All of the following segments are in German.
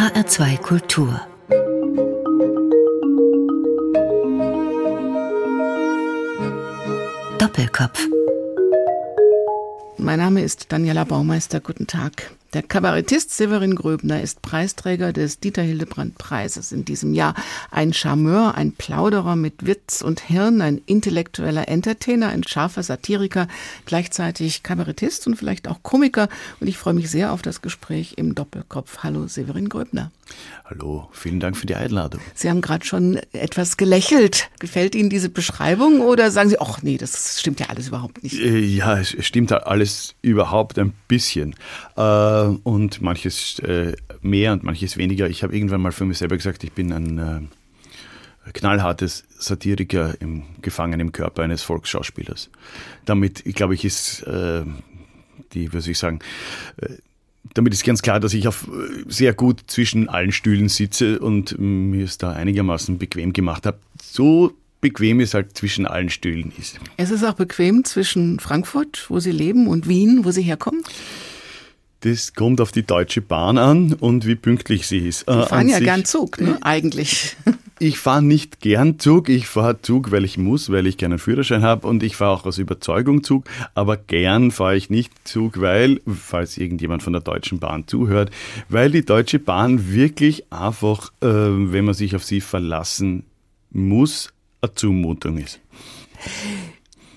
HR2 Kultur Doppelkopf Mein Name ist Daniela Baumeister. Guten Tag. Der Kabarettist Severin Gröbner ist Preisträger des Dieter Hildebrand Preises in diesem Jahr. Ein Charmeur, ein Plauderer mit Witz und Hirn, ein intellektueller Entertainer, ein scharfer Satiriker, gleichzeitig Kabarettist und vielleicht auch Komiker. Und ich freue mich sehr auf das Gespräch im Doppelkopf. Hallo Severin Gröbner. Hallo, vielen Dank für die Einladung. Sie haben gerade schon etwas gelächelt. Gefällt Ihnen diese Beschreibung oder sagen Sie, ach nee, das stimmt ja alles überhaupt nicht? Äh, ja, es stimmt alles überhaupt ein bisschen. Äh, und manches äh, mehr und manches weniger. Ich habe irgendwann mal für mich selber gesagt, ich bin ein knallhartes Satiriker im Gefangen im Körper eines Volksschauspielers. Damit, glaube ich, ist die, was soll ich sagen, damit ist ganz klar, dass ich auf äh, sehr gut zwischen allen Stühlen sitze und mir es da einigermaßen bequem gemacht habe. So bequem es halt zwischen allen Stühlen ist. Es ist auch bequem zwischen Frankfurt, wo Sie leben, und Wien, wo Sie herkommen? Das kommt auf die Deutsche Bahn an und wie pünktlich sie ist. Sie fahren ja sich, gern Zug, ne? eigentlich. Ich fahre nicht gern Zug. Ich fahre Zug, weil ich muss, weil ich keinen Führerschein habe und ich fahre auch aus Überzeugung Zug. Aber gern fahre ich nicht Zug, weil, falls irgendjemand von der Deutschen Bahn zuhört, weil die Deutsche Bahn wirklich einfach, äh, wenn man sich auf sie verlassen muss, eine Zumutung ist.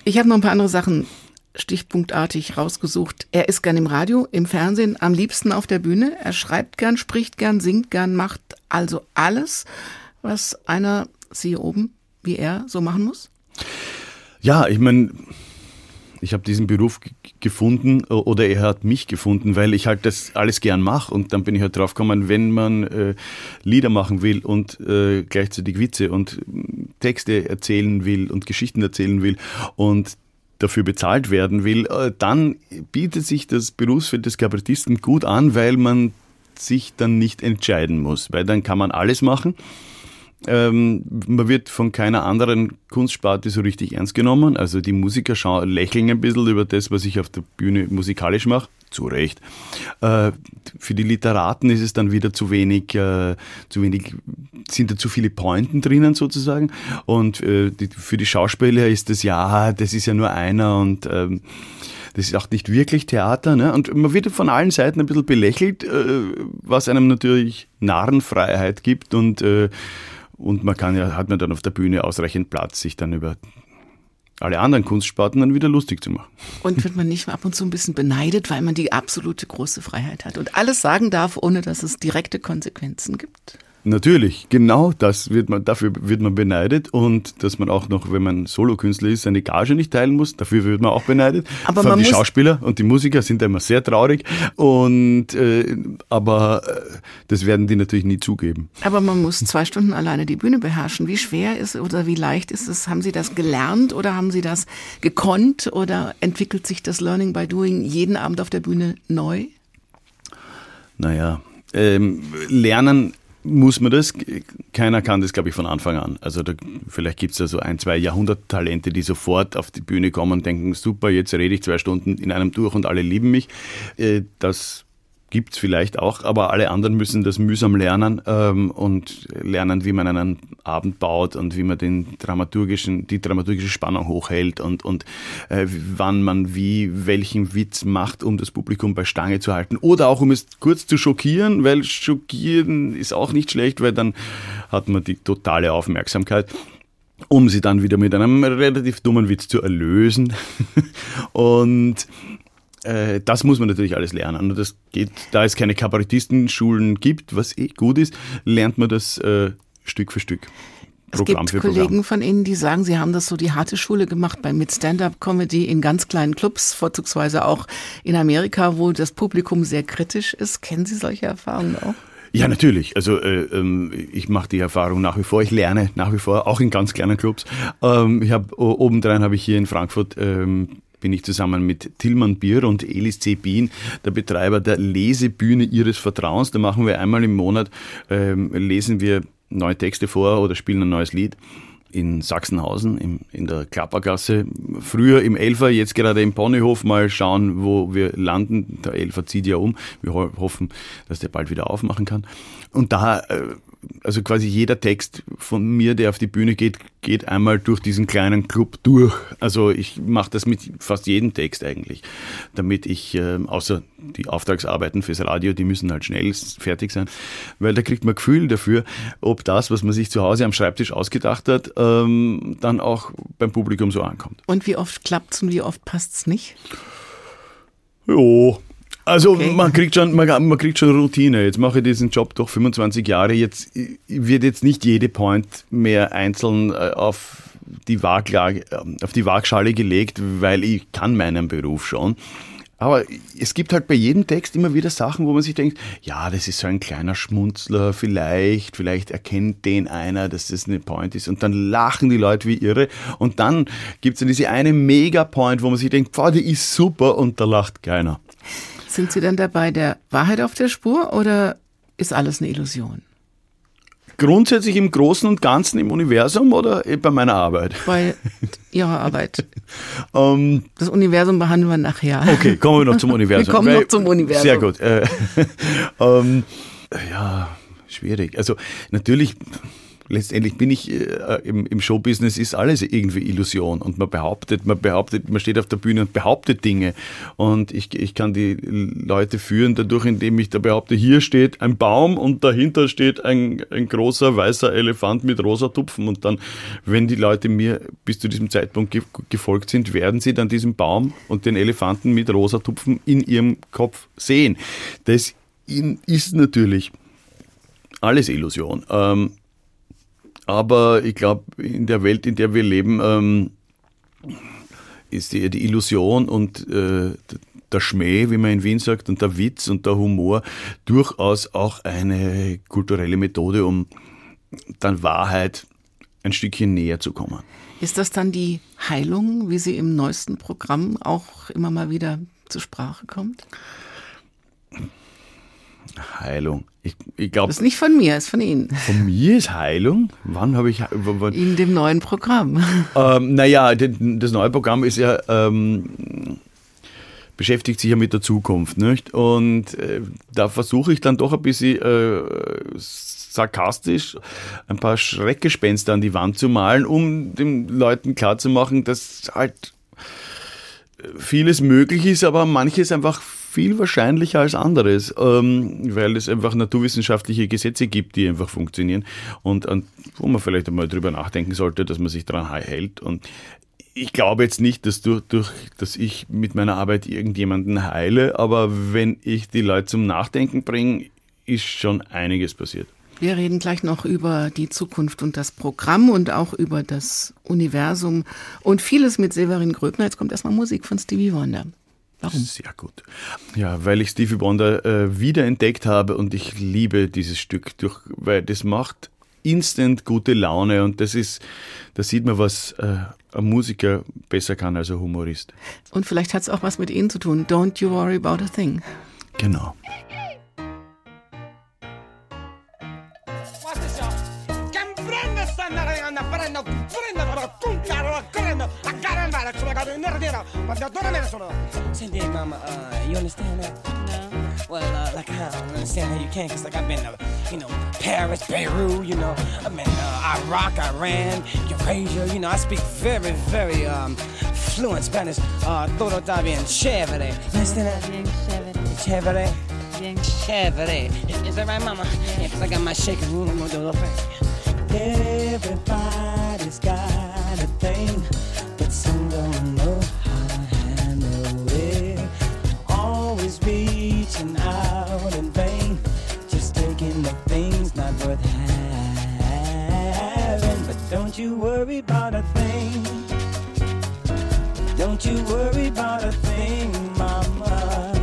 Ich habe noch ein paar andere Sachen stichpunktartig rausgesucht. Er ist gern im Radio, im Fernsehen, am liebsten auf der Bühne. Er schreibt gern, spricht gern, singt gern, macht also alles, was einer, Sie oben, wie er, so machen muss? Ja, ich meine, ich habe diesen Beruf gefunden oder er hat mich gefunden, weil ich halt das alles gern mache und dann bin ich halt drauf gekommen, wenn man äh, Lieder machen will und äh, gleichzeitig Witze und Texte erzählen will und Geschichten erzählen will und dafür bezahlt werden will, äh, dann bietet sich das Berufsfeld des Kabarettisten gut an, weil man sich dann nicht entscheiden muss, weil dann kann man alles machen. Ähm, man wird von keiner anderen Kunstsparte so richtig ernst genommen. Also die Musiker lächeln ein bisschen über das, was ich auf der Bühne musikalisch mache. Zu Recht. Äh, für die Literaten ist es dann wieder zu wenig, äh, zu wenig, sind da zu viele Pointen drinnen sozusagen. Und äh, für die Schauspieler ist das ja, das ist ja nur einer und ähm, das ist auch nicht wirklich Theater. Ne? Und man wird von allen Seiten ein bisschen belächelt, was einem natürlich Narrenfreiheit gibt und und man kann ja, hat man dann auf der Bühne ausreichend Platz, sich dann über alle anderen Kunstsparten dann wieder lustig zu machen. Und wird man nicht ab und zu ein bisschen beneidet, weil man die absolute große Freiheit hat und alles sagen darf, ohne dass es direkte Konsequenzen gibt? Natürlich, genau das wird man, dafür wird man beneidet und dass man auch noch, wenn man Solokünstler ist, seine Gage nicht teilen muss, dafür wird man auch beneidet. Aber man die Schauspieler und die Musiker sind da immer sehr traurig und äh, aber äh, das werden die natürlich nie zugeben. Aber man muss zwei Stunden alleine die Bühne beherrschen. Wie schwer ist oder wie leicht ist es? Haben Sie das gelernt oder haben Sie das gekonnt oder entwickelt sich das Learning by Doing jeden Abend auf der Bühne neu? Naja, ähm, Lernen muss man das? Keiner kann das, glaube ich, von Anfang an. Also da, vielleicht gibt es da so ein, zwei Jahrhunderttalente, die sofort auf die Bühne kommen und denken, super, jetzt rede ich zwei Stunden in einem durch und alle lieben mich. Äh, das gibt es vielleicht auch, aber alle anderen müssen das mühsam lernen ähm, und lernen, wie man einen Abend baut und wie man den dramaturgischen, die dramaturgische Spannung hochhält und, und äh, wann man wie welchen Witz macht, um das Publikum bei Stange zu halten. Oder auch um es kurz zu schockieren, weil schockieren ist auch nicht schlecht, weil dann hat man die totale Aufmerksamkeit um sie dann wieder mit einem relativ dummen Witz zu erlösen. und äh, das muss man natürlich alles lernen. Und das geht, da es keine Kabarettistenschulen gibt, was eh gut ist, lernt man das äh, Stück für Stück. Programm es gibt Kollegen von Ihnen, die sagen, Sie haben das so die harte Schule gemacht bei, mit Stand-up-Comedy in ganz kleinen Clubs, vorzugsweise auch in Amerika, wo das Publikum sehr kritisch ist. Kennen Sie solche Erfahrungen auch? Ja, natürlich. Also äh, ähm, ich mache die Erfahrung nach wie vor. Ich lerne nach wie vor, auch in ganz kleinen Clubs. Ähm, ich habe obendrein habe ich hier in Frankfurt ähm, bin ich zusammen mit Tilman Bier und Elis C. Bien, der Betreiber der Lesebühne Ihres Vertrauens. Da machen wir einmal im Monat, ähm, lesen wir neue Texte vor oder spielen ein neues Lied in Sachsenhausen im, in der Klappergasse. Früher im Elfer, jetzt gerade im Ponyhof mal schauen, wo wir landen. Der Elfer zieht ja um. Wir hoffen, dass der bald wieder aufmachen kann. Und da äh, also quasi jeder Text von mir, der auf die Bühne geht, geht einmal durch diesen kleinen Club durch. Also ich mache das mit fast jedem Text eigentlich, damit ich, äh, außer die Auftragsarbeiten fürs Radio, die müssen halt schnell fertig sein, weil da kriegt man Gefühl dafür, ob das, was man sich zu Hause am Schreibtisch ausgedacht hat, ähm, dann auch beim Publikum so ankommt. Und wie oft klappt's und wie oft passt's nicht? Jo, also okay. man kriegt schon, man, man, kriegt schon Routine. Jetzt mache ich diesen Job doch 25 Jahre. Jetzt wird jetzt nicht jede Point mehr einzeln äh, auf die, Waaglage, äh, auf die Waagschale gelegt, weil ich kann meinen Beruf schon. Aber es gibt halt bei jedem Text immer wieder Sachen, wo man sich denkt, ja, das ist so ein kleiner Schmunzler, vielleicht, vielleicht erkennt den einer, dass das eine Point ist. Und dann lachen die Leute wie irre. Und dann gibt es dann diese eine Mega-Point, wo man sich denkt, boah, die ist super und da lacht keiner. Sind Sie dann dabei der Wahrheit auf der Spur oder ist alles eine Illusion? Grundsätzlich im Großen und Ganzen im Universum oder bei meiner Arbeit? Bei Ihrer Arbeit. um, ähm, das Universum behandeln wir nachher. Okay, kommen wir noch zum Universum. wir kommen Weil, noch zum Universum. Sehr gut. Äh, um, ähm, ja, schwierig. Also natürlich letztendlich bin ich äh, im, im Showbusiness ist alles irgendwie Illusion und man behauptet, man behauptet, man steht auf der Bühne und behauptet Dinge und ich, ich kann die Leute führen dadurch, indem ich da behaupte, hier steht ein Baum und dahinter steht ein, ein großer weißer Elefant mit rosa Tupfen und dann, wenn die Leute mir bis zu diesem Zeitpunkt ge gefolgt sind, werden sie dann diesen Baum und den Elefanten mit rosa Tupfen in ihrem Kopf sehen. Das ist natürlich alles Illusion. Ähm, aber ich glaube, in der Welt, in der wir leben, ähm, ist die, die, Illusion und äh, der Schmäh, wie man in Wien sagt, und der Witz und der Humor durchaus auch eine kulturelle Methode, um dann Wahrheit ein Stückchen näher zu kommen. Ist das dann die Heilung, wie sie im neuesten Programm auch immer mal wieder zur Sprache kommt? Heilung. Ich, ich glaube. Das ist nicht von mir, ist von Ihnen. Von mir ist Heilung? Wann habe ich. Wann? In dem neuen Programm. Ähm, naja, das neue Programm ist ja. Ähm, beschäftigt sich ja mit der Zukunft. Nicht? Und äh, da versuche ich dann doch ein bisschen äh, sarkastisch ein paar Schreckgespenster an die Wand zu malen, um den Leuten klarzumachen, dass halt vieles möglich ist, aber manches einfach viel wahrscheinlicher als anderes, ähm, weil es einfach naturwissenschaftliche Gesetze gibt, die einfach funktionieren und, und wo man vielleicht einmal drüber nachdenken sollte, dass man sich daran hält. Und ich glaube jetzt nicht, dass, durch, durch, dass ich mit meiner Arbeit irgendjemanden heile, aber wenn ich die Leute zum Nachdenken bringe, ist schon einiges passiert. Wir reden gleich noch über die Zukunft und das Programm und auch über das Universum und vieles mit Severin Gröbner. Jetzt kommt erstmal Musik von Stevie Wonder. Warum? Sehr gut. Ja, weil ich Stevie Wonder äh, wiederentdeckt habe und ich liebe dieses Stück, durch, weil das macht instant gute Laune und das ist, da sieht man, was äh, ein Musiker besser kann als ein Humorist. Und vielleicht hat es auch was mit Ihnen zu tun. Don't you worry about a thing. Genau. Send in, mama. Uh, you understand that? No. Well, uh, like I don't understand how you can, cause like I've been, uh, you know, Paris, Beirut, you know, I've been uh, Iraq, Iran, Eurasia, you know, I speak very, very um, fluent Spanish. Uh, todo está bien chévere. You understand that? Bien chévere. Chévere. Bien chévere. Is that right, mama? Yeah, cause I got my shaking room, I'm gonna do a little thing. Everybody's got a thing, don't you worry about a thing. Don't you worry about a thing, mama.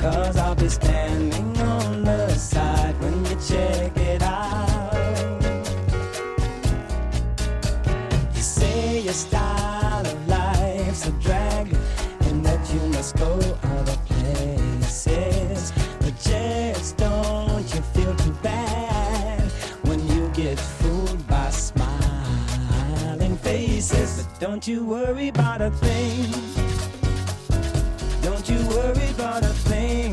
Cause I'll be standing on the side when you check Don't you worry about a thing. Don't you worry about a thing,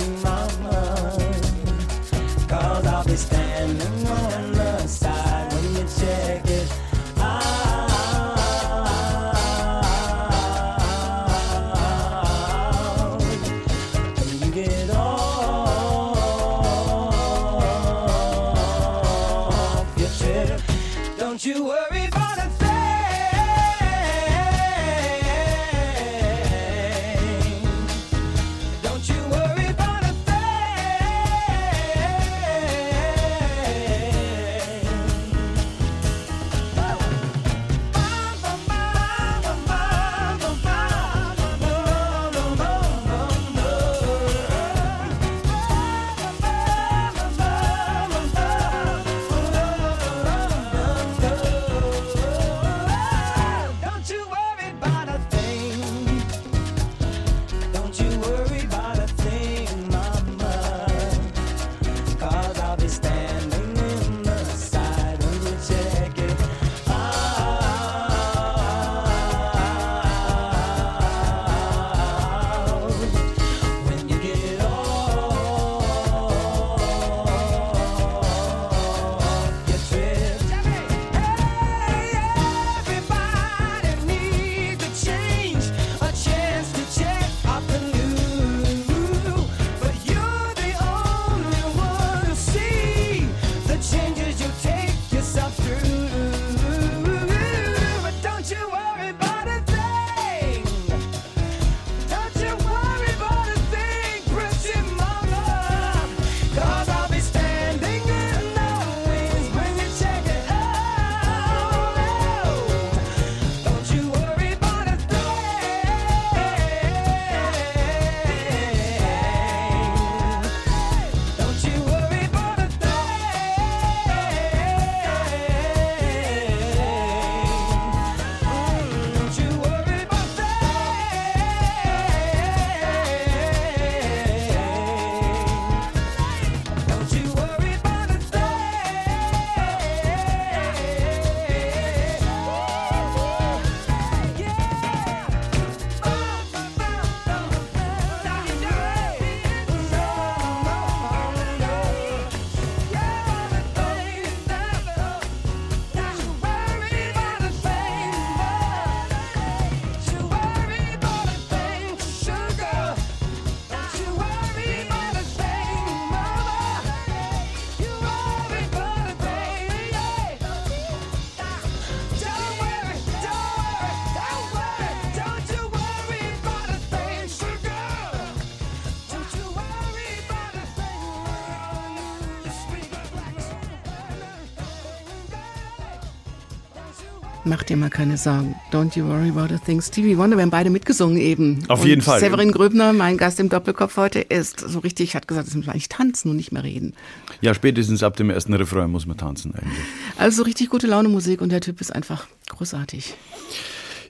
Mach dir mal keine Sorgen. Don't you worry about a thing. Stevie Wonder, wir haben beide mitgesungen eben. Auf und jeden Fall. Severin Gröbner, mein Gast im Doppelkopf heute, ist so richtig, hat gesagt, es müssen wir eigentlich tanzen und nicht mehr reden. Ja, spätestens ab dem ersten Refrain muss man tanzen eigentlich. Also so richtig gute Laune Musik und der Typ ist einfach großartig.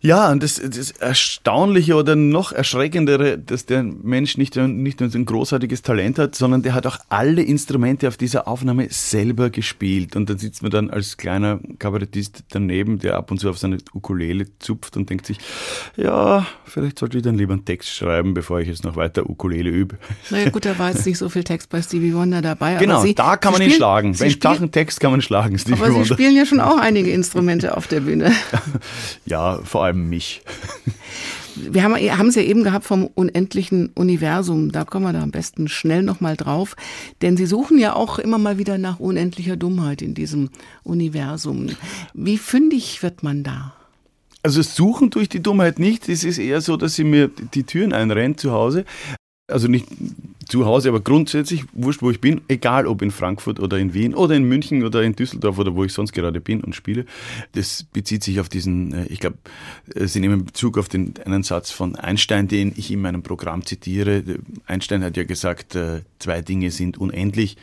Ja, und das, das Erstaunliche oder noch Erschreckendere, dass der Mensch nicht, nicht nur ein großartiges Talent hat, sondern der hat auch alle Instrumente auf dieser Aufnahme selber gespielt. Und dann sitzt man dann als kleiner Kabarettist daneben, der ab und zu auf seine Ukulele zupft und denkt sich, ja, vielleicht sollte ich dann lieber einen Text schreiben, bevor ich jetzt noch weiter Ukulele übe. Naja gut, da war jetzt nicht so viel Text bei Stevie Wonder dabei. Genau, aber Sie, da kann Sie man ihn spielen- schlagen. Sie spielen- flachen Text kann man schlagen, Stevie Aber Sie Wonder. spielen ja schon auch einige Instrumente auf der Bühne. Ja, vor allem mich. Wir haben es ja eben gehabt vom unendlichen Universum. Da kommen wir da am besten schnell nochmal drauf. Denn Sie suchen ja auch immer mal wieder nach unendlicher Dummheit in diesem Universum. Wie fündig wird man da? Also suchen durch die Dummheit nicht. Es ist eher so, dass sie mir die Türen einrennt zu Hause. Also nicht zu Hause, aber grundsätzlich, wurscht, wo ich bin, egal ob in Frankfurt oder in Wien oder in München oder in Düsseldorf oder wo ich sonst gerade bin und spiele. Das bezieht sich auf diesen, äh, ich glaube, Sie nehmen Bezug auf den einen Satz von Einstein, den ich in meinem Programm zitiere. Einstein hat ja gesagt, äh, zwei Dinge sind unendlich,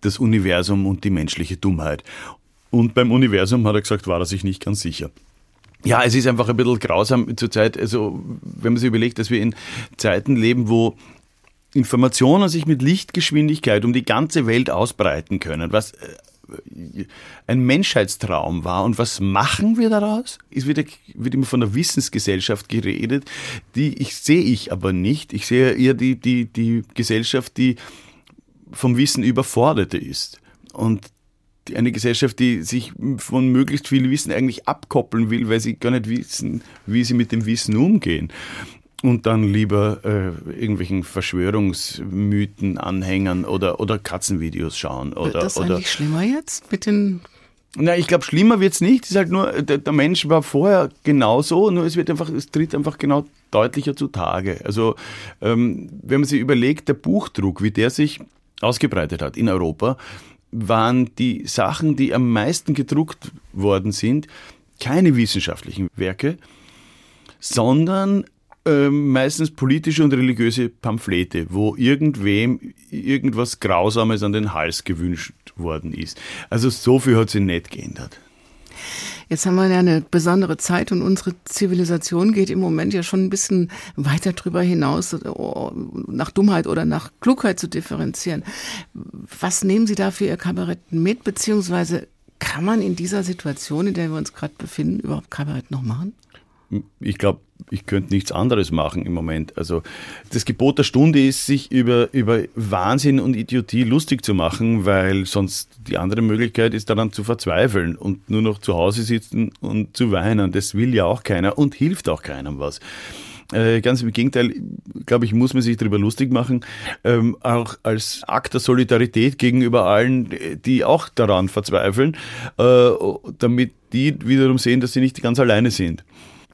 das Universum und die menschliche Dummheit. Und beim Universum hat er gesagt, war er sich nicht ganz sicher. Ja, es ist einfach ein bisschen grausam zurzeit, also wenn man sich überlegt, dass wir in Zeiten leben, wo Informationen sich mit Lichtgeschwindigkeit um die ganze Welt ausbreiten können, was äh, ein Menschheitstraum war. Und was machen wir daraus? Es wird, wird immer von der Wissensgesellschaft geredet, die ich sehe ich aber nicht. Ich sehe eher die, die, die Gesellschaft, die vom Wissen überforderte ist. Und eine Gesellschaft, die sich von möglichst viel Wissen eigentlich abkoppeln will, weil sie gar nicht wissen, wie sie mit dem Wissen umgehen und dann lieber äh, irgendwelchen Verschwörungsmythen anhängern oder, oder Katzenvideos schauen. Oder, Wird das oder, eigentlich schlimmer jetzt mit den na, ich glaube, schlimmer wird es nicht. Es ist halt nur, der, der, Mensch war vorher genauso, nur es wird einfach, es tritt einfach genau deutlicher zutage. Also, ähm, wenn man sich überlegt, der Buchdruck, wie der sich ausgebreitet hat in Europa, waren die Sachen, die am meisten gedruckt worden sind, keine wissenschaftlichen Werke, sondern meistens politische und religiöse Pamphlete, wo irgendwem irgendwas Grausames an den Hals gewünscht worden ist. Also so viel hat sich nicht geändert. Jetzt haben wir ja eine besondere Zeit und unsere Zivilisation geht im Moment ja schon ein bisschen weiter drüber hinaus, oh, nach Dummheit oder nach Klugheit zu differenzieren. Was nehmen Sie da für Ihr Kabarett mit, beziehungsweise kann man in dieser Situation, in der wir uns gerade befinden, überhaupt Kabarett noch machen? Ich glaube, ich könnte nichts anderes machen im Moment. Also das Gebot der Stunde ist, sich über, über Wahnsinn und Idiotie lustig zu machen, weil sonst die andere Möglichkeit ist daran zu verzweifeln und nur noch zu Hause sitzen und zu weinen. Das will ja auch keiner und hilft auch keinem was. Äh, ganz im Gegenteil, glaube ich, muss man sich darüber lustig machen, ähm, auch als Akt der Solidarität gegenüber allen, die auch daran verzweifeln, äh, damit die wiederum sehen, dass sie nicht ganz alleine sind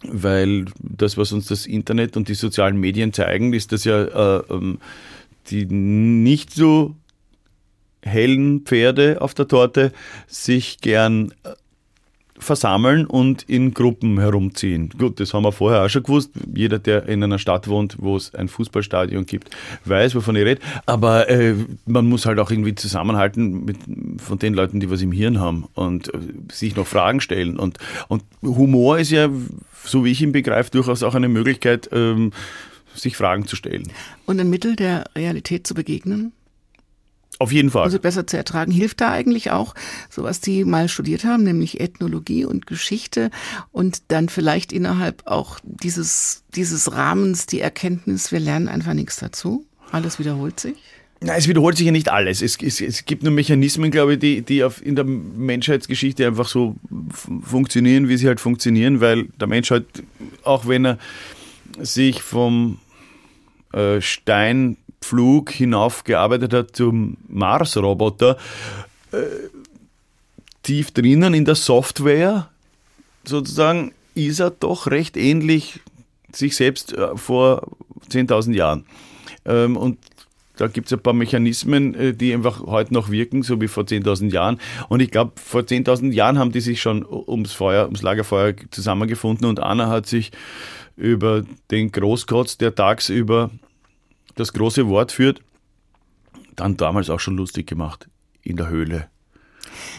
weil das, was uns das Internet und die sozialen Medien zeigen, ist, dass ja äh, ähm, die nicht so hellen Pferde auf der Torte sich gern äh, versammeln und in Gruppen herumziehen. Gut, das haben wir vorher auch schon gewusst. Jeder, der in einer Stadt wohnt, wo es ein Fußballstadion gibt, weiß, wovon ich rede. Aber äh, man muss halt auch irgendwie zusammenhalten mit, von den Leuten, die was im Hirn haben und äh, sich noch Fragen stellen. Und, und Humor ist ja, so wie ich ihn begreife, durchaus auch eine Möglichkeit, ähm, sich Fragen zu stellen. Und ein Mittel der Realität zu begegnen? Auf jeden Fall. Also besser zu ertragen. Hilft da eigentlich auch, so was die mal studiert haben, nämlich Ethnologie und Geschichte und dann vielleicht innerhalb auch dieses, dieses Rahmens die Erkenntnis, wir lernen einfach nichts dazu? Alles wiederholt sich? Na, es wiederholt sich ja nicht alles. Es, es, es gibt nur Mechanismen, glaube ich, die, die auf, in der Menschheitsgeschichte einfach so funktionieren, wie sie halt funktionieren, weil der Mensch halt, auch wenn er sich vom äh, Stein Flug hinaufgearbeitet hat zum Mars-Roboter, äh, tief drinnen in der Software sozusagen ist er doch recht ähnlich sich selbst äh, vor 10.000 Jahren. Ähm, und da gibt es ein paar Mechanismen, äh, die einfach heute noch wirken, so wie vor 10.000 Jahren. Und ich glaube, vor 10.000 Jahren haben die sich schon ums Feuer, ums Lagerfeuer zusammengefunden und Anna hat sich über den Großkotz, der tagsüber das große Wort führt, dann damals auch schon lustig gemacht in der Höhle.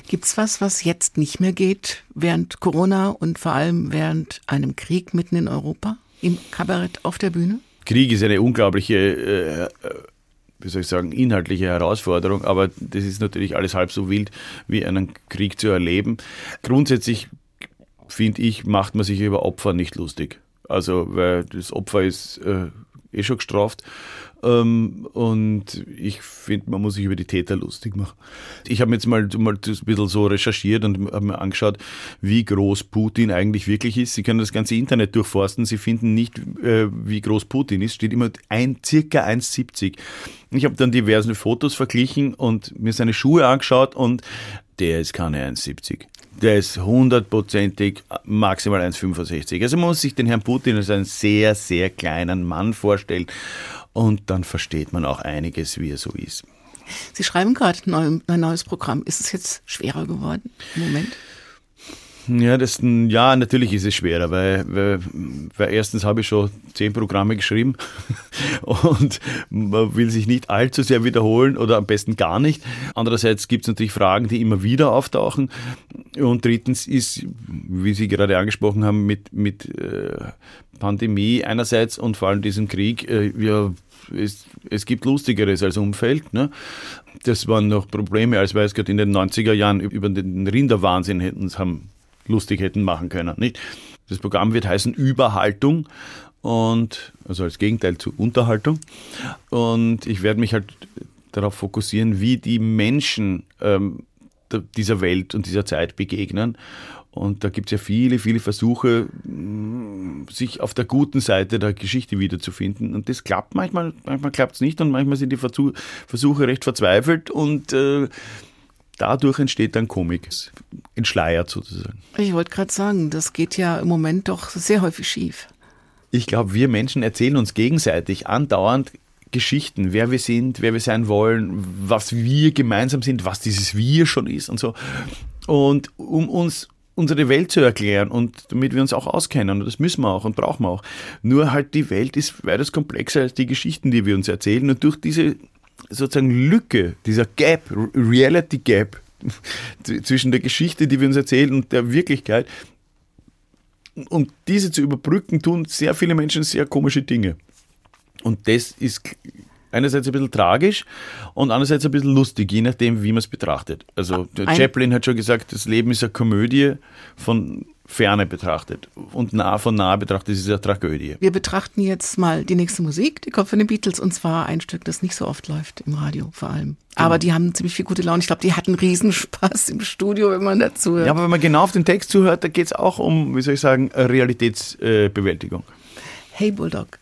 Gibt's was, was jetzt nicht mehr geht während Corona und vor allem während einem Krieg mitten in Europa im Kabarett auf der Bühne? Krieg ist eine unglaubliche, äh, wie soll ich sagen, inhaltliche Herausforderung, aber das ist natürlich alles halb so wild, wie einen Krieg zu erleben. Grundsätzlich finde ich, macht man sich über Opfer nicht lustig. Also, weil das Opfer ist äh, eh schon gestraft. Ähm, und ich finde, man muss sich über die Täter lustig machen. Ich habe jetzt mal, mal ein bisschen so recherchiert und habe mir angeschaut, wie groß Putin eigentlich wirklich ist. Sie können das ganze Internet durchforsten. Sie finden nicht, äh, wie groß Putin ist. Steht immer ein, circa 1,70. Ich habe dann diverse Fotos verglichen und mir seine Schuhe angeschaut und der ist keine 1,70 der ist hundertprozentig maximal 1,65. Also man muss sich den Herrn Putin als einen sehr, sehr kleinen Mann vorstellen und dann versteht man auch einiges, wie er so ist. Sie schreiben gerade ein neues Programm. Ist es jetzt schwerer geworden im Moment? Ja, das, ja, natürlich ist es schwerer, weil, weil, weil erstens habe ich schon zehn Programme geschrieben und man will sich nicht allzu sehr wiederholen oder am besten gar nicht. Andererseits gibt es natürlich Fragen, die immer wieder auftauchen. Und drittens ist, wie Sie gerade angesprochen haben, mit, mit äh, Pandemie einerseits und vor allem diesem Krieg, äh, ja, es, es, gibt Lustigeres als Umfeld. Ne? Das waren noch Probleme, als wir es gerade in den 90er Jahren über den Rinderwahnsinn hätten, haben lustig hätten machen können. Nicht? Das Programm wird heißen Überhaltung und also als Gegenteil zu Unterhaltung. Und ich werde mich halt darauf fokussieren, wie die Menschen ähm, dieser Welt und dieser Zeit begegnen. Und da gibt es ja viele, viele Versuche, mm, sich auf der guten Seite der Geschichte wiederzufinden. Und das klappt manchmal, manchmal klappt es nicht und manchmal sind die Versuche recht verzweifelt und äh, dadurch entsteht dann Komik, entschleiert sozusagen. Ich wollte gerade sagen, das geht ja im Moment doch sehr häufig schief. Ich glaube, wir Menschen erzählen uns gegenseitig andauernd Geschichten, wer wir sind, wer wir sein wollen, was wir gemeinsam sind, was dieses Wir schon ist und so. Und um uns unsere Welt zu erklären und damit wir uns auch auskennen und das müssen wir auch und brauchen wir auch. Nur halt die Welt ist weitaus komplexer als die Geschichten, die wir uns erzählen und durch diese sozusagen Lücke, dieser Gap, Reality Gap zwischen der Geschichte, die wir uns erzählen und der Wirklichkeit. Um diese zu überbrücken, tun sehr viele Menschen sehr komische Dinge. Und das ist einerseits ein bisschen tragisch und andererseits ein bisschen lustig, je nachdem, wie man es betrachtet. Also ein Chaplin hat schon gesagt, das Leben ist eine Komödie von Ferne betrachtet und nah von nah betrachtet ist es eine Tragödie. Wir betrachten jetzt mal die nächste Musik, die kommt von den Beatles und zwar ein Stück, das nicht so oft läuft im Radio vor allem. Genau. Aber die haben ziemlich viel gute Laune. Ich glaube, die hatten Riesenspaß im Studio, wenn man dazu hört. Ja, aber wenn man genau auf den Text zuhört, da geht es auch um, wie soll ich sagen, Realitätsbewältigung. Hey Bulldog.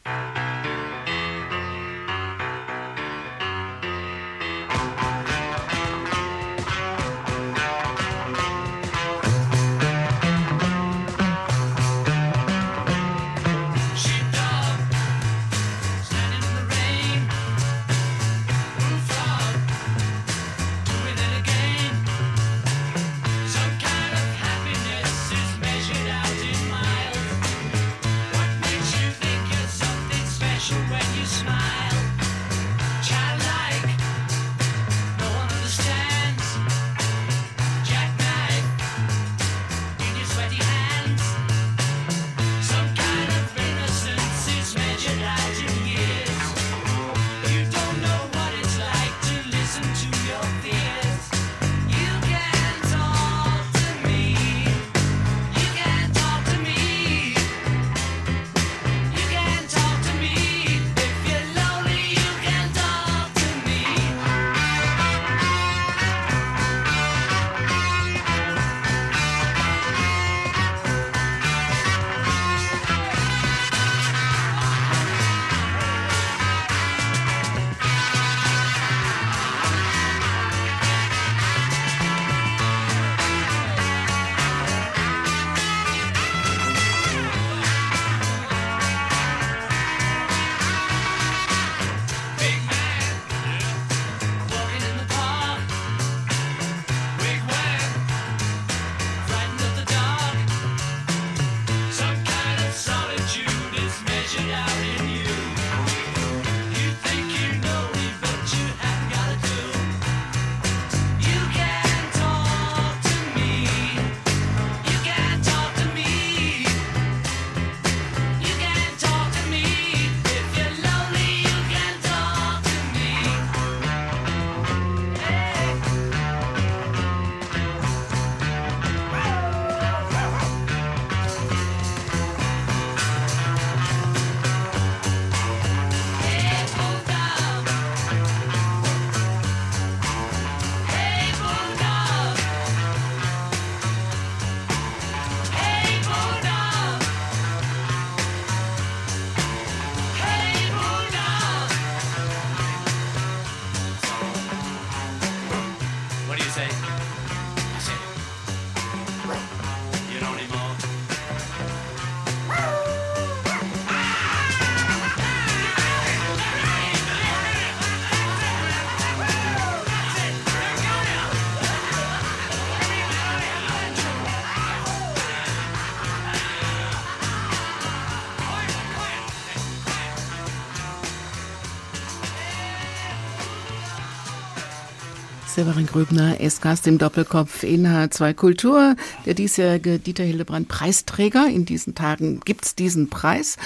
Severin Grübner ist Gast im Doppelkopf in H2 Kultur. Der diesjährige Dieter Hildebrand Preisträger. In diesen Tagen gibt's diesen Preis.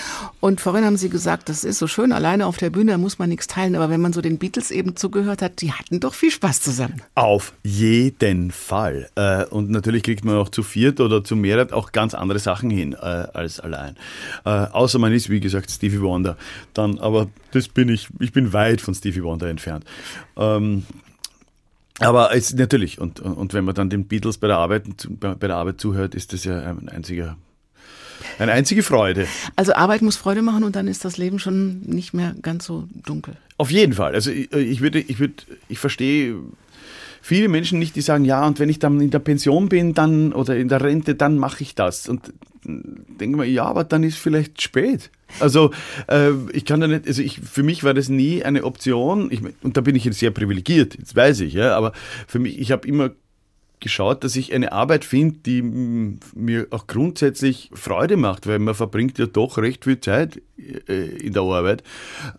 Und vorhin haben Sie gesagt, das ist so schön, alleine auf der Bühne, da muss man nichts teilen. Aber wenn man so den Beatles eben zugehört hat, die hatten doch viel Spaß zusammen. Auf jeden Fall. Äh, und natürlich kriegt man auch zu viert oder zu mehreren auch ganz andere Sachen hin äh, als allein. Äh, außer man ist, wie gesagt, Stevie Wonder. Dann, aber das bin ich, ich bin weit von Stevie Wonder entfernt. Ähm, aber es natürlich, und, und wenn man dann den Beatles bei der Arbeit, bei der Arbeit zuhört, ist das ja ein einziger eine einzige Freude. Also Arbeit muss Freude machen und dann ist das Leben schon nicht mehr ganz so dunkel. Auf jeden Fall. Also ich, ich würde, ich würde, ich verstehe viele Menschen nicht, die sagen, ja, und wenn ich dann in der Pension bin, dann oder in der Rente, dann mache ich das. Und denke mir, ja, aber dann ist vielleicht spät. Also äh, ich kann da nicht, also ich, für mich war das nie eine Option, ich, und da bin ich jetzt sehr privilegiert, jetzt weiß ich, ja, aber für mich, ich habe immer geschaut, dass ich eine Arbeit finde, die mir auch grundsätzlich Freude macht, weil man verbringt ja doch recht viel Zeit äh, in der Arbeit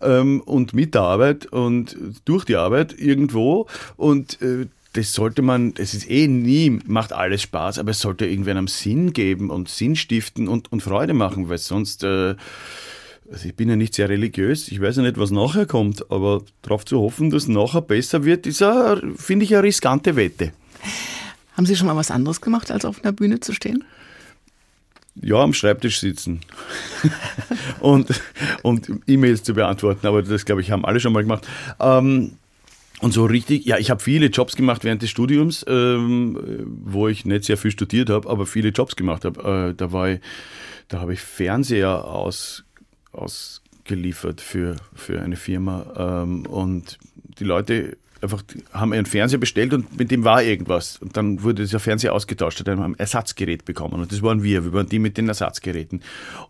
ähm, und mit der Arbeit und durch die Arbeit irgendwo und äh, das sollte man, es ist eh nie, macht alles Spaß, aber es sollte irgendwann einen Sinn geben und Sinn stiften und, und Freude machen, weil sonst, äh, also ich bin ja nicht sehr religiös, ich weiß ja nicht, was nachher kommt, aber darauf zu hoffen, dass nachher besser wird, ist, finde ich, eine riskante Wette. Haben Sie schon mal was anderes gemacht, als auf einer Bühne zu stehen? Ja, am Schreibtisch sitzen und, und E-Mails zu beantworten, aber das, glaube ich, haben alle schon mal gemacht. Ähm, und so richtig, ja, ich habe viele Jobs gemacht während des Studiums, ähm, wo ich nicht sehr viel studiert habe, aber viele Jobs gemacht habe. Äh, da war ich, da habe ich Fernseher aus, ausgeliefert für, für eine Firma ähm, und die Leute einfach haben einen Fernseher bestellt und mit dem war irgendwas. Und dann wurde dieser Fernseher ausgetauscht, wir ein Ersatzgerät bekommen. Und das waren wir, wir waren die mit den Ersatzgeräten.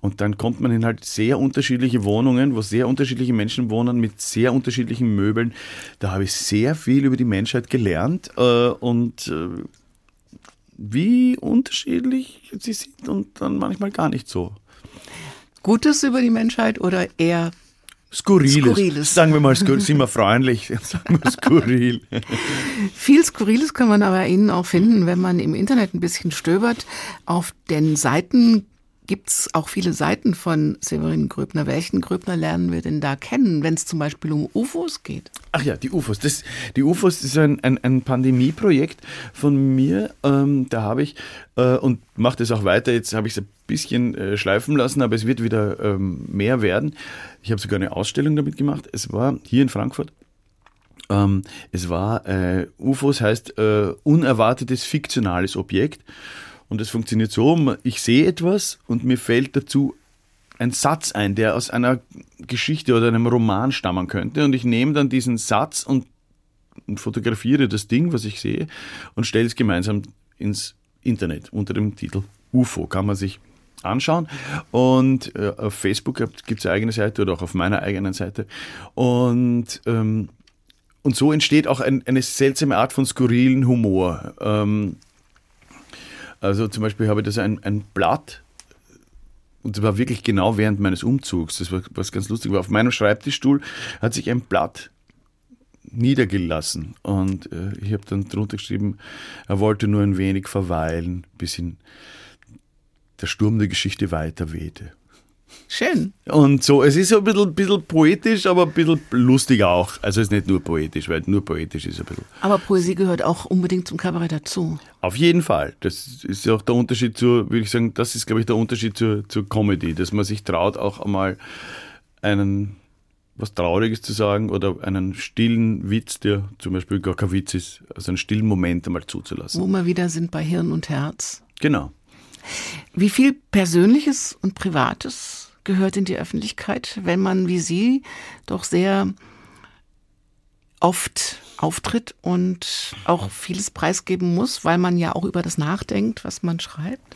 Und dann kommt man in halt sehr unterschiedliche Wohnungen, wo sehr unterschiedliche Menschen wohnen, mit sehr unterschiedlichen Möbeln. Da habe ich sehr viel über die Menschheit gelernt äh, und äh, wie unterschiedlich sie sind und dann manchmal gar nicht so. Gutes über die Menschheit oder eher Skurriles. Skurriles. Sagen wir mal, skur sind wir freundlich, sagen wir skurril. Viel Skurriles kann man aber Ihnen auch finden, wenn man im Internet ein bisschen stöbert. Auf den Seiten gibt es auch viele Seiten von Severin Gröbner. Welchen Gröbner lernen wir denn da kennen, wenn es zum Beispiel um UFOs geht? Ach ja, die UFOs. Das, die UFOs ist ein, ein, ein Pandemieprojekt von mir. Ähm, da habe ich äh, und mache das auch weiter. Jetzt habe ich es ein bisschen äh, schleifen lassen, aber es wird wieder ähm, mehr werden. Ich habe sogar eine Ausstellung damit gemacht. Es war hier in Frankfurt. Ähm, es war äh, UFOs heißt äh, unerwartetes fiktionales Objekt. Und es funktioniert so, ich sehe etwas und mir fällt dazu ein Satz ein, der aus einer Geschichte oder einem Roman stammen könnte. Und ich nehme dann diesen Satz und, und fotografiere das Ding, was ich sehe, und stelle es gemeinsam ins Internet unter dem Titel UFO. Kann man sich anschauen. Und äh, auf Facebook gibt es eine eigene Seite oder auch auf meiner eigenen Seite. Und, ähm, und so entsteht auch ein, eine seltsame Art von skurrilen Humor. Ähm, also zum Beispiel habe ich das ein, ein Blatt, und das war wirklich genau während meines Umzugs, das war was ganz lustig, war auf meinem Schreibtischstuhl hat sich ein Blatt niedergelassen. Und äh, ich habe dann drunter geschrieben, er wollte nur ein wenig verweilen, bis ihn der Sturm der Geschichte weiter wehte. Schön. Und so, es ist so ein bisschen, bisschen poetisch, aber ein bisschen lustig auch. Also es ist nicht nur poetisch, weil nur poetisch ist ein bisschen. Aber Poesie gehört auch unbedingt zum Kabarett dazu. Auf jeden Fall. Das ist ja auch der Unterschied zur, würde ich sagen, das ist, glaube ich, der Unterschied zur, zur Comedy, dass man sich traut, auch einmal einen was Trauriges zu sagen oder einen stillen Witz, der zum Beispiel gar kein Witz ist, also einen stillen Moment einmal zuzulassen. Wo wir wieder sind bei Hirn und Herz. Genau. Wie viel Persönliches und Privates gehört in die Öffentlichkeit, wenn man wie Sie doch sehr oft auftritt und auch vieles preisgeben muss, weil man ja auch über das nachdenkt, was man schreibt?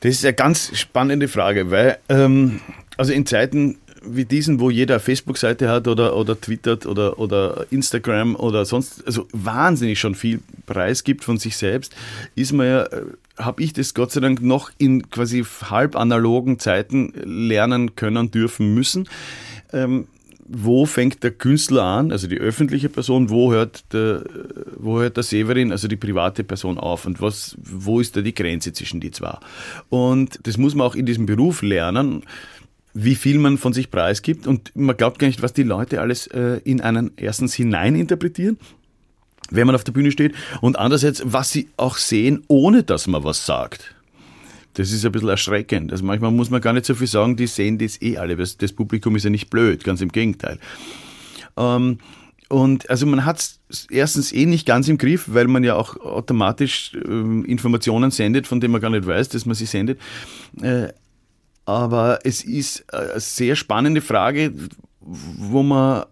Das ist eine ganz spannende Frage, weil ähm, also in Zeiten wie diesen, wo jeder Facebook-Seite hat oder, oder twittert oder, oder Instagram oder sonst, also wahnsinnig schon viel Preis gibt von sich selbst, ist man ja, äh, habe ich das Gott sei Dank noch in quasi halb analogen Zeiten lernen können, dürfen müssen. Ähm, wo fängt der Künstler an, also die öffentliche Person, wo hört der, wo hört der Severin, also die private Person auf und was, wo ist da die Grenze zwischen die zwei? Und das muss man auch in diesem Beruf lernen, wie viel man von sich preisgibt und man glaubt gar nicht, was die Leute alles äh, in einen erstens hineininterpretieren, wenn man auf der Bühne steht und andererseits, was sie auch sehen, ohne dass man was sagt. Das ist ein bisschen erschreckend. Also manchmal muss man gar nicht so viel sagen, die sehen das eh alle. Das, das Publikum ist ja nicht blöd, ganz im Gegenteil. Ähm, und also man hat es erstens eh nicht ganz im Griff, weil man ja auch automatisch äh, Informationen sendet, von denen man gar nicht weiß, dass man sie sendet. Äh, aber es ist eine sehr spannende Frage, wo man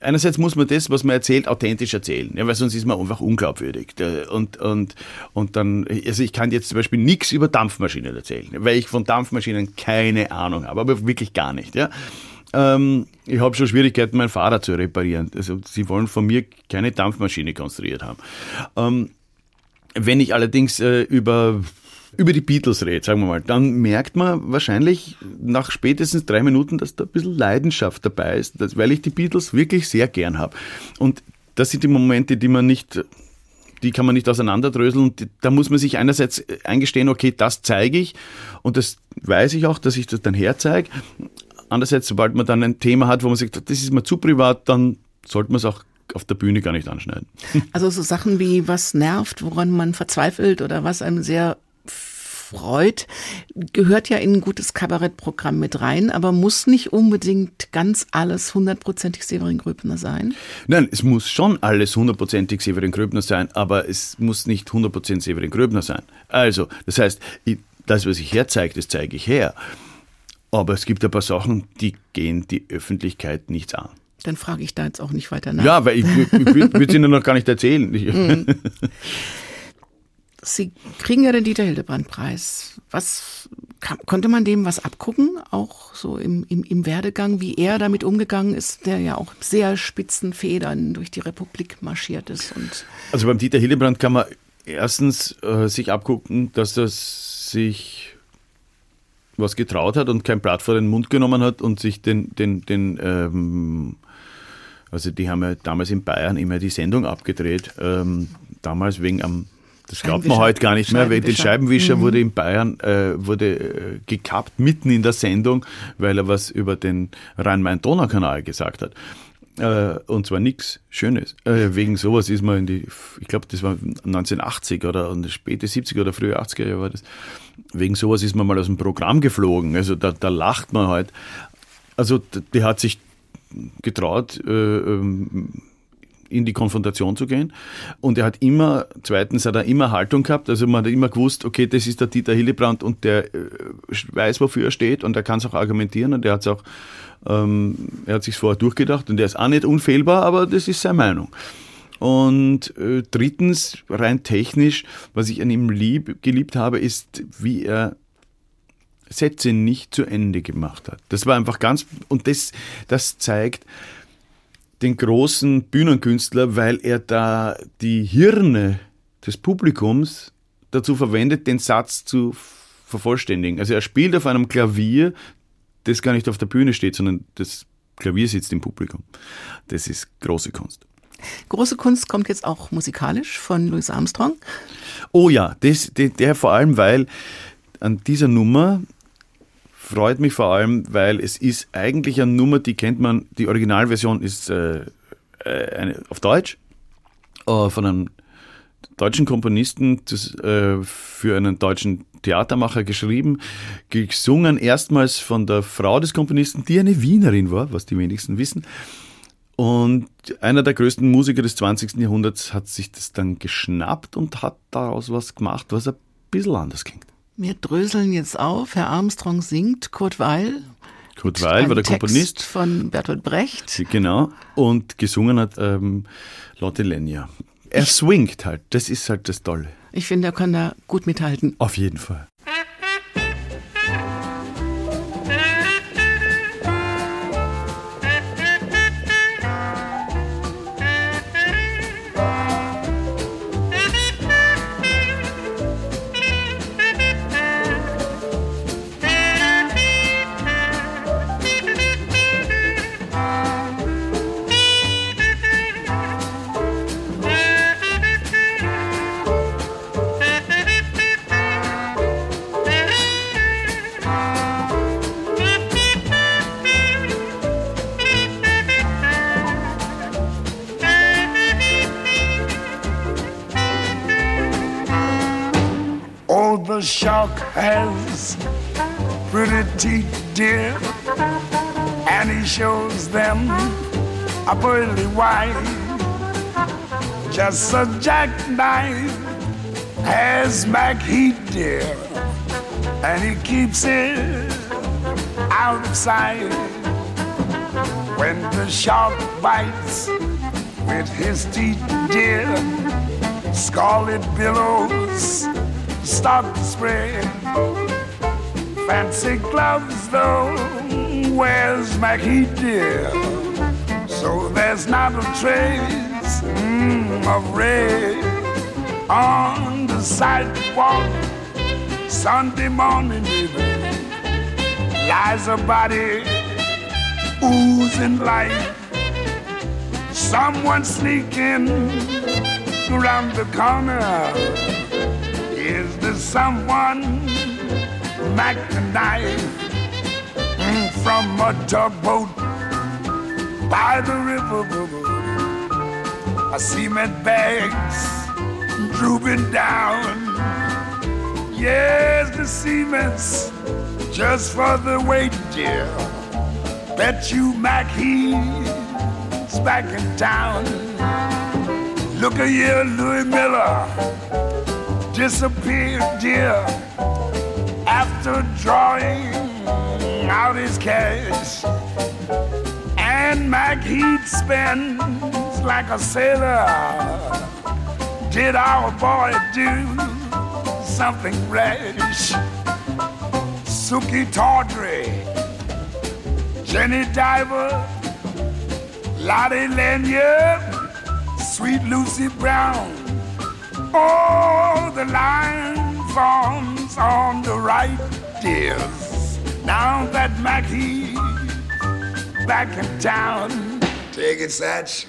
einerseits muss man das, was man erzählt, authentisch erzählen, ja, weil sonst ist man einfach unglaubwürdig. Und, und, und dann, also ich kann jetzt zum Beispiel nichts über Dampfmaschinen erzählen, weil ich von Dampfmaschinen keine Ahnung habe, aber wirklich gar nicht. Ja. Ähm, ich habe schon Schwierigkeiten, mein Fahrrad zu reparieren. Also sie wollen von mir keine Dampfmaschine konstruiert haben. Ähm, wenn ich allerdings äh, über über die Beatles redet, sagen wir mal, dann merkt man wahrscheinlich nach spätestens drei Minuten, dass da ein bisschen Leidenschaft dabei ist, weil ich die Beatles wirklich sehr gern habe. Und das sind die Momente, die man nicht die kann man nicht auseinanderdröseln. Und da muss man sich einerseits eingestehen, okay, das zeige ich und das weiß ich auch, dass ich das dann herzeige. Andererseits, sobald man dann ein Thema hat, wo man sagt, das ist mir zu privat, dann sollte man es auch auf der Bühne gar nicht anschneiden. Also so Sachen wie was nervt, woran man verzweifelt oder was einem sehr freut, gehört ja in ein gutes Kabarettprogramm mit rein, aber muss nicht unbedingt ganz alles hundertprozentig Severin Gröbner sein? Nein, es muss schon alles hundertprozentig Severin Gröbner sein, aber es muss nicht hundertprozentig Severin Gröbner sein. Also, das heißt, das, was ich herzeige, das zeige ich her. Aber es gibt ein paar Sachen, die gehen die Öffentlichkeit nichts an. Dann frage ich da jetzt auch nicht weiter nach. Ja, weil ich, ich, ich würde es Ihnen noch gar nicht erzählen. Sie kriegen ja den Dieter Hildebrand-Preis. Was kann, konnte man dem was abgucken, auch so im, im, im Werdegang, wie er damit umgegangen ist, der ja auch sehr spitzen Federn durch die Republik marschiert ist? Und also beim Dieter Hildebrand kann man erstens äh, sich abgucken, dass er sich was getraut hat und kein Blatt vor den Mund genommen hat und sich den, den, den ähm, also die haben ja damals in Bayern immer die Sendung abgedreht, ähm, damals wegen am das glaubt man heute gar nicht mehr, weil der Scheibenwischer mhm. wurde in Bayern äh, wurde äh, gekappt mitten in der Sendung, weil er was über den Rhein-Main-Donau-Kanal gesagt hat. Äh, und zwar nichts Schönes. Äh, wegen sowas ist man in die, ich glaube, das war 1980 oder späte 70er oder frühe 80er Jahre war das. Wegen sowas ist man mal aus dem Programm geflogen. Also da, da lacht man halt. Also der hat sich getraut, äh, ähm, in die Konfrontation zu gehen. Und er hat immer, zweitens hat er immer Haltung gehabt, also man hat immer gewusst, okay, das ist der Dieter Hillebrand und der äh, weiß, wofür er steht und er kann es auch argumentieren und er hat es auch, ähm, er hat sich vorher durchgedacht und er ist auch nicht unfehlbar, aber das ist seine Meinung. Und äh, drittens, rein technisch, was ich an ihm lieb, geliebt habe, ist, wie er Sätze nicht zu Ende gemacht hat. Das war einfach ganz, und das, das zeigt, den großen Bühnenkünstler, weil er da die Hirne des Publikums dazu verwendet, den Satz zu vervollständigen. Also er spielt auf einem Klavier, das gar nicht auf der Bühne steht, sondern das Klavier sitzt im Publikum. Das ist große Kunst. Große Kunst kommt jetzt auch musikalisch von Louis Armstrong. Oh ja, das, der, der vor allem, weil an dieser Nummer freut mich vor allem, weil es ist eigentlich eine Nummer, die kennt man, die Originalversion ist äh, äh eine, auf Deutsch äh, von einem deutschen Komponisten das, äh, für einen deutschen Theatermacher geschrieben, gesungen erstmals von der Frau des Komponisten, die eine Wienerin war, was die wenigsten wissen. Und einer der größten Musiker des 20. Jahrhunderts hat sich das dann geschnappt und hat daraus was gemacht, was ein bisschen anders klingt. Wir dröseln jetzt auf. Herr Armstrong singt, Kurt Weil. Kurt Weil war der Text Komponist. von Bertolt Brecht. Genau. Und gesungen hat ähm, Lotte Lenya. Er ich, swingt halt. Das ist halt das Tolle. Ich finde, er kann da gut mithalten. Auf jeden Fall. A pearly white. Just a jackknife has Mac Heat, dear, and he keeps it out of sight. When the shark bites with his teeth, dear, scarlet billows start to spread. Fancy gloves, though, where's Mackie, dear? There's not a trace mm, of red on the sidewalk. Sunday morning, baby, lies a body oozing life. Someone sneaking around the corner. Is there someone Mac the knife mm, from a tugboat by the river? I cement bags drooping down. Yes, the cement's just for the weight, dear. Bet you Mac he's back in town. Look a here, Louis Miller disappeared, dear, after drawing out his cash. And Mac spends like a sailor. Did our boy do something rash? Suki Tawdry, Jenny Diver, Lottie Lanyard, Sweet Lucy Brown. Oh, the line forms on the right, dears. Now that Mackie's back in town. Take it, Satch.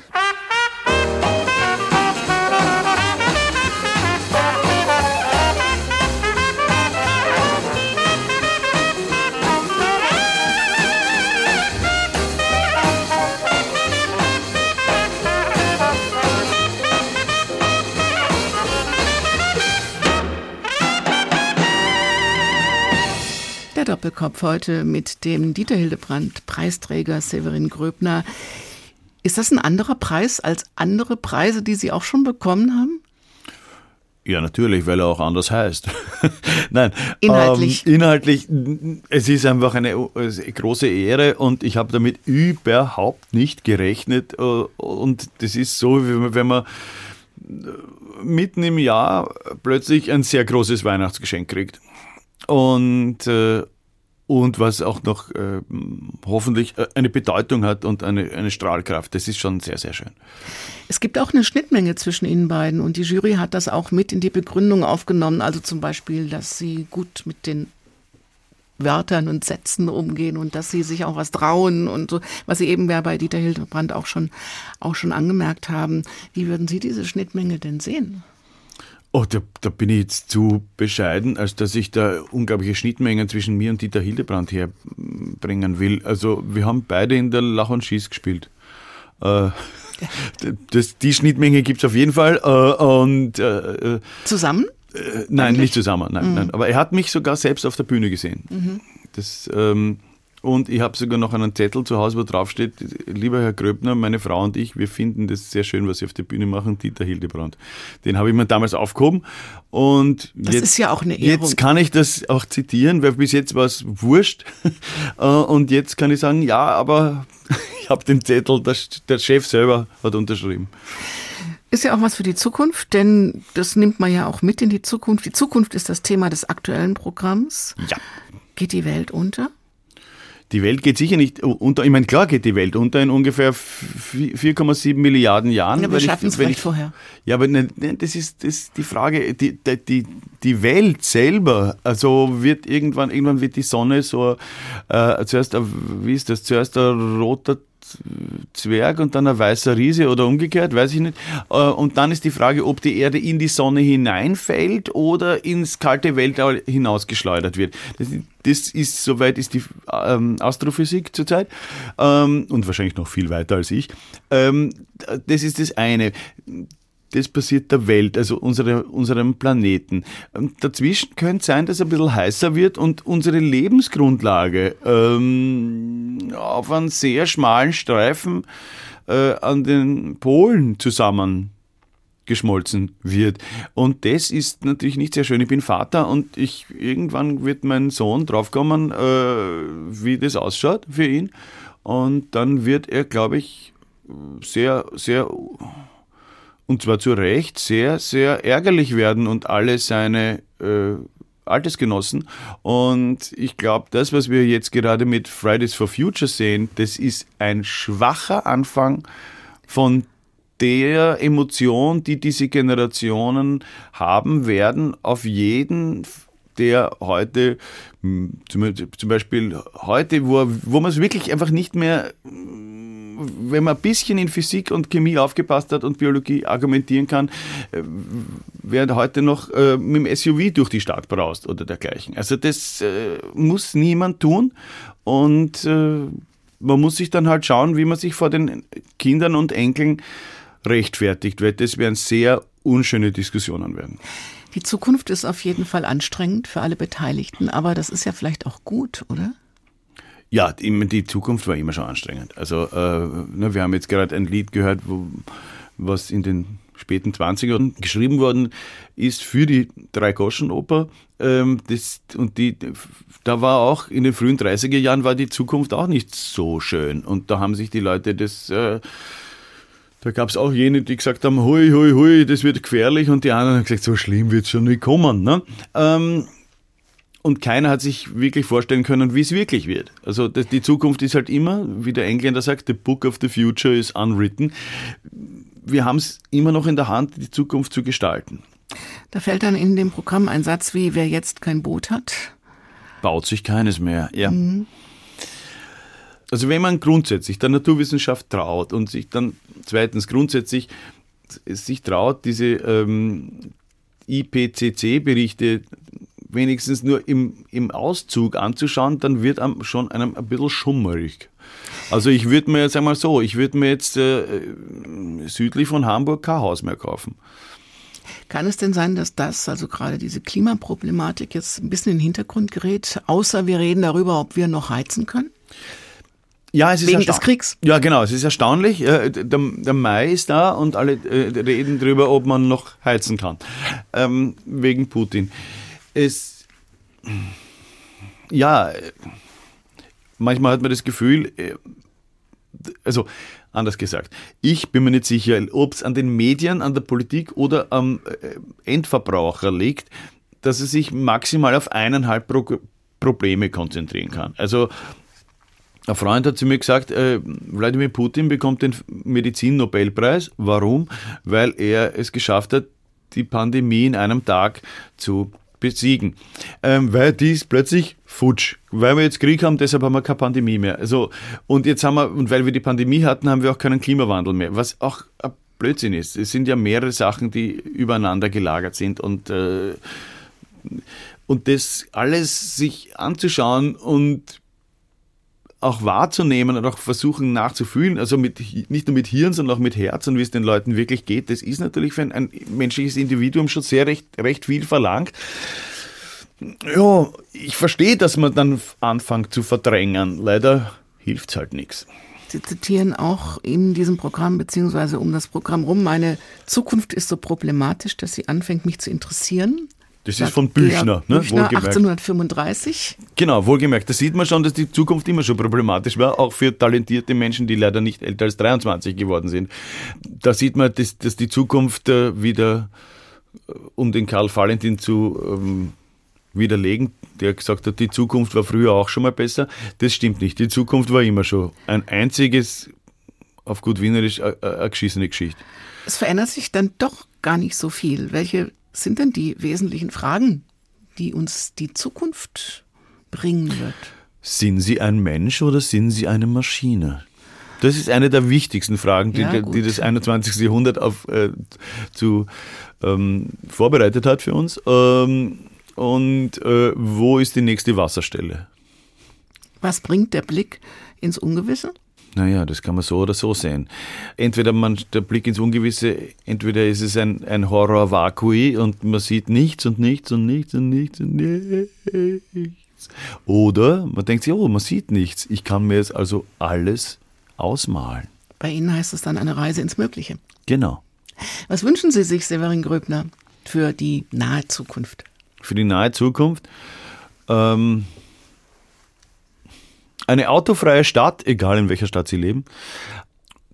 Doppelkopf heute mit dem Dieter Hildebrand Preisträger Severin Gröbner. Ist das ein anderer Preis als andere Preise, die Sie auch schon bekommen haben? Ja, natürlich, weil er auch anders heißt. Nein. Inhaltlich. Ähm, inhaltlich, es ist einfach eine große Ehre und ich habe damit überhaupt nicht gerechnet. Äh, Und das ist so, wenn man äh, mitten im Jahr plötzlich ein sehr großes Weihnachtsgeschenk kriegt. Und, äh, und was auch noch äh, hoffentlich äh, eine Bedeutung hat und eine, eine Strahlkraft. Das ist schon sehr, sehr schön. Es gibt auch eine Schnittmenge zwischen Ihnen beiden und die Jury hat das auch mit in die Begründung aufgenommen. Also zum Beispiel, dass Sie gut mit den Wörtern und Sätzen umgehen und dass Sie sich auch was trauen und so, was Sie eben bei Dieter Hildebrand auch schon, auch schon angemerkt haben. Wie würden Sie diese Schnittmenge denn sehen? Oh, da, da bin ich jetzt zu bescheiden, als dass ich da unglaubliche Schnittmengen zwischen mir und Dieter Hildebrand herbringen will. Also wir haben beide in der Lach und Schieß gespielt. Äh, das, die Schnittmenge gibt's auf jeden Fall. Äh, und äh, äh, Zusammen? nein, nicht zusammen. Nein, nein. Aber er hat mich sogar selbst auf der Bühne gesehen. Das, ähm, und ich habe sogar noch einen Zettel zu Hause, wo drauf steht, lieber Herr Gröbner, meine Frau und ich, wir finden das sehr schön, was Sie auf der Bühne machen, Dieter Hildebrand. Den habe ich mir damals aufgehoben und Das jetzt, ist ja auch eine Ehrung. Jetzt kann ich das auch zitieren, weil bis jetzt war es wurscht. Äh, und jetzt kann ich sagen, ja, aber ich habe den Zettel, der, der Chef selber hat unterschrieben. Ist ja auch was für die Zukunft, denn das nimmt man ja auch mit in die Zukunft. Die Zukunft ist das Thema des aktuellen Programms. Ja. Geht die Welt unter? Die Welt geht sicher nicht unter. Ich meine, klar geht die Welt unter in ungefähr 4,7 Milliarden Jahren. Ja, wir wenn ich- schaffen es vielleicht ich- vorher. Ja, aber ne, ne, das, ist, das ist die Frage. Die, die- die, die Welt selber, also wird irgendwann, irgendwann wird die Sonne so, äh, zuerst, ein, wie ist das, zuerst ein roter Zwerg und dann ein weißer Riese oder umgekehrt, weiß ich nicht. Äh, Und dann ist die Frage, ob die Erde in die Sonne hineinfällt oder ins kalte Weltall hinausgeschleudert wird. Das, ist, soweit ist die ähm, Astrophysik zurzeit ähm, und wahrscheinlich noch viel weiter als ich. Ähm, das ist das eine das passiert der Welt, also unsere, unserem Planeten. Und dazwischen könnte sein, dass es ein bisschen heißer wird und unsere Lebensgrundlage ähm, auf einen sehr schmalen Streifen äh, an den Polen zusammen geschmolzen wird. Und das ist natürlich nicht sehr schön. Ich bin Vater und ich irgendwann wird mein Sohn draufkommen, äh, wie das ausschaut für ihn. Und dann wird er, glaube ich, sehr, sehr und zwar zu Recht sehr, sehr ärgerlich werden und alle seine äh, Altersgenossen. Und ich glaube, das, was wir jetzt gerade mit Fridays for Future sehen, das ist ein schwacher Anfang von der Emotion, die diese Generationen haben werden, auf jeden der heute, hm, zum Beispiel heute, wo, wo man es wirklich einfach nicht mehr wenn man ein bisschen in Physik und Chemie aufgepasst hat und Biologie argumentieren kann, äh, während heute noch äh, mit dem SUV durch die Stadt braust oder dergleichen. Also das äh, muss niemand tun und man muss sich dann halt schauen, wie man sich vor den Kindern und Enkeln rechtfertigt, weil das werden sehr unschöne Diskussionen werden. Die Zukunft ist auf jeden Fall anstrengend für alle Beteiligten, aber das ist ja vielleicht auch gut, oder? Ja, die Zukunft war immer schon anstrengend. Also äh, ne, wir haben jetzt gerade ein Lied gehört, wo, was in den späten 20ern geschrieben worden ist für die Drei-Goschen-Oper. Ähm, das, und die, da war auch in den frühen 30er Jahren war die Zukunft auch nicht so schön. Und da haben sich die Leute das... Äh, da gab es auch jene, die gesagt haben, hui, hui, hui, das wird gefährlich und die anderen haben gesagt, so schlimm wird es schon nicht kommen. Ne? Ähm, und keiner hat sich wirklich vorstellen können, wie es wirklich wird. Also die Zukunft ist halt immer, wie der Engländer sagt, the book of the future is unwritten. Wir haben es immer noch in der Hand, die Zukunft zu gestalten. Da fällt dann in dem Programm ein Satz wie, wer jetzt kein Boot hat, baut sich keines mehr. Ja. Mhm. Also wenn man grundsätzlich der Naturwissenschaft traut und sich dann zweitens grundsätzlich sich traut, diese ähm, IPCC-Berichte wenigstens nur im, im Auszug anzuschauen, dann wird einem schon einem ein bisschen schummerig. Also ich würde mir jetzt einmal so, ich würde mir jetzt äh, südlich von Hamburg kein Haus mehr kaufen. Kann es denn sein, dass das, also gerade diese Klimaproblematik jetzt ein bisschen in den Hintergrund gerät, außer wir reden darüber, ob wir noch heizen können? Ja, es ist Wegen des Kriegs. Ja, genau, es ist erstaunlich. Der, der, Mai ist da und alle äh, reden darüber, ob man noch heizen kann. Ähm, wegen Putin es, ja, manchmal hat man das Gefühl, äh, also anders gesagt, ich bin mir nicht sicher, ob es an den Medien, an der Politik oder am äh, Endverbraucher liegt, dass er sich maximal auf eineinhalb Pro Probleme konzentrieren kann. Also ein Freund hat zu mir gesagt, äh, Wladimir Putin bekommt den Medizin-Nobelpreis. Warum? Weil er es geschafft hat, die Pandemie in einem Tag zu besiegen. Ähm, weil die ist plötzlich futsch. Weil wir jetzt Krieg haben, deshalb haben wir keine Pandemie mehr. Also, und jetzt haben wir, und weil wir die Pandemie hatten, haben wir auch keinen Klimawandel mehr. Was auch ein Blödsinn ist. Es sind ja mehrere Sachen, die übereinander gelagert sind und, äh, und das alles sich anzuschauen und auch wahrzunehmen und auch versuchen nachzufühlen, also mit, nicht nur mit Hirn, sondern auch mit Herz und wie es den Leuten wirklich geht, das ist natürlich für ein, ein menschliches Individuum schon sehr recht, recht viel verlangt. Ja, ich verstehe, dass man dann anfängt zu verdrängen. Leider hilft es halt nichts. Sie zitieren auch in diesem Programm beziehungsweise um das Programm rum, meine Zukunft ist so problematisch, dass sie anfängt, mich zu interessieren. Das ist von Büchner, ne? Büchner 1835. Genau, wohlgemerkt. Da sieht man schon, dass die Zukunft immer schon problematisch war, auch für talentierte Menschen, die leider nicht älter als 23 geworden sind. Da sieht man, dass, dass die Zukunft äh, wieder, äh, um den Karl Valentin zu ähm, widerlegen, der gesagt hat, die Zukunft war früher auch schon mal besser. Das stimmt nicht. Die Zukunft war immer schon ein einziges, auf gut Wienerisch, eine geschissene Geschichte. Es verändert sich dann doch gar nicht so viel. Welche sind denn die wesentlichen Fragen, die uns die Zukunft bringen wird? Sind Sie ein Mensch oder sind Sie eine Maschine? Das ist eine der wichtigsten Fragen, die, ja, die das 21. Jahrhundert auf, äh, zu, ähm, vorbereitet hat für uns. Ähm, und äh, wo ist die nächste Wasserstelle? Was bringt der Blick ins Ungewisse? Naja, das kann man so oder so sehen. Entweder man, der Blick ins Ungewisse, entweder ist es ein, ein Horror vacui und man sieht nichts und nichts und nichts und nichts und nichts. Oder man denkt sich, oh, man sieht nichts. Ich kann mir jetzt also alles ausmalen. Bei Ihnen heißt es dann eine Reise ins Mögliche. Genau. Was wünschen Sie sich, Severin Gröbner, für die nahe Zukunft? Für die nahe Zukunft. Ähm, eine autofreie Stadt, egal in welcher Stadt sie leben,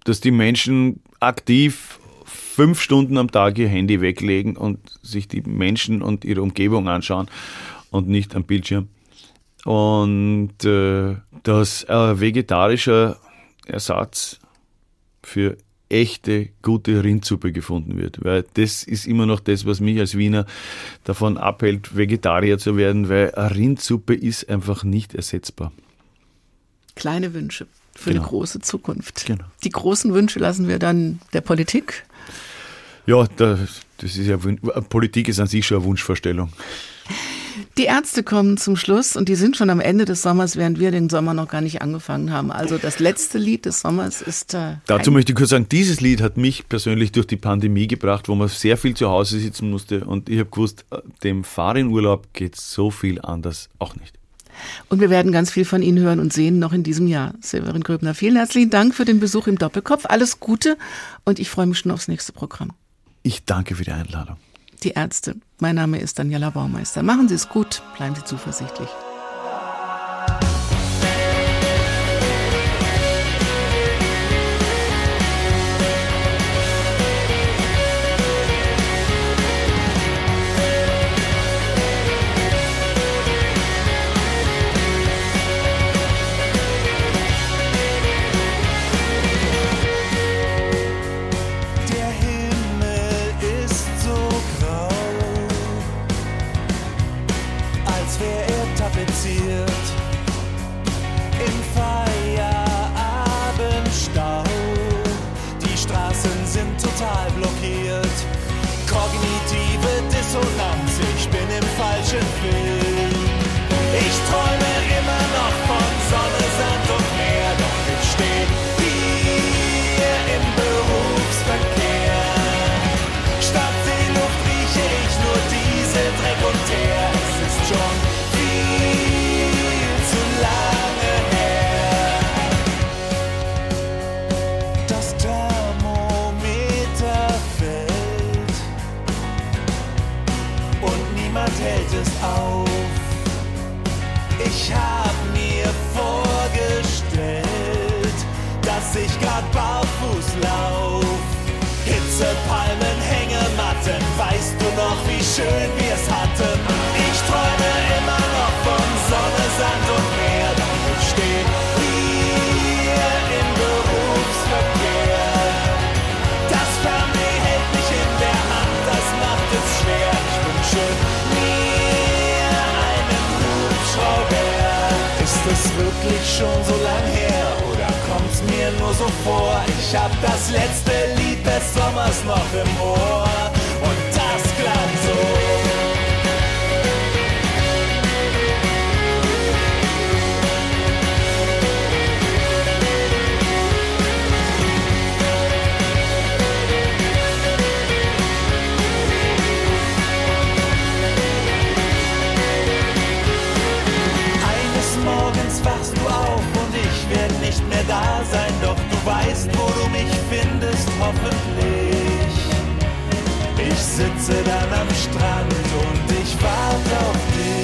dass die Menschen aktiv fünf Stunden am Tag ihr Handy weglegen und sich die Menschen und ihre Umgebung anschauen und nicht am Bildschirm. Und äh, dass ein vegetarischer Ersatz für echte, gute Rindsuppe gefunden wird. Weil das ist immer noch das, was mich als Wiener davon abhält, Vegetarier zu werden, weil eine Rindsuppe ist einfach nicht ersetzbar. Kleine Wünsche für Genau. eine große Zukunft. Genau. Die großen Wünsche lassen wir dann der Politik. Ja, das, ist ja Politik ist an sich schon eine Wunschvorstellung. Die Ärzte kommen zum Schluss und die sind schon am Ende des Sommers, während wir den Sommer noch gar nicht angefangen haben. Also das letzte Lied des Sommers ist. Äh, Dazu möchte ich kurz sagen, dieses Lied hat mich persönlich durch die Pandemie gebracht, wo man sehr viel zu Hause sitzen musste. Und ich habe gewusst, äh, dem Fahrinurlaub geht so viel anders auch nicht. Und wir werden ganz viel von Ihnen hören und sehen noch in diesem Jahr. Severin Gröbner, vielen herzlichen Dank für den Besuch im Doppelkopf. Alles Gute und ich freue mich schon aufs nächste Programm. Ich danke für die Einladung. Die Ärzte. Mein Name ist Daniela Baumeister. Machen Sie es gut, bleiben Sie zuversichtlich. Ist es wirklich schon so lang her oder kommt's mir nur so vor? Ich hab das letzte Lied des Sommers noch im Ohr da sein, doch du weißt, wo du mich findest, hoffentlich. Ich sitze dann am Strand und ich warte auf dich.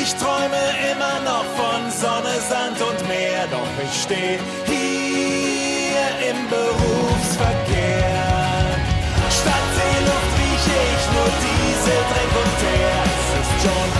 Ich träume immer noch von Sonne, Sand und Meer, doch ich stehe hier im Berufsverkehr. Statt Seeluft rieche ich nur diese Dreck und Teer. Es ist schon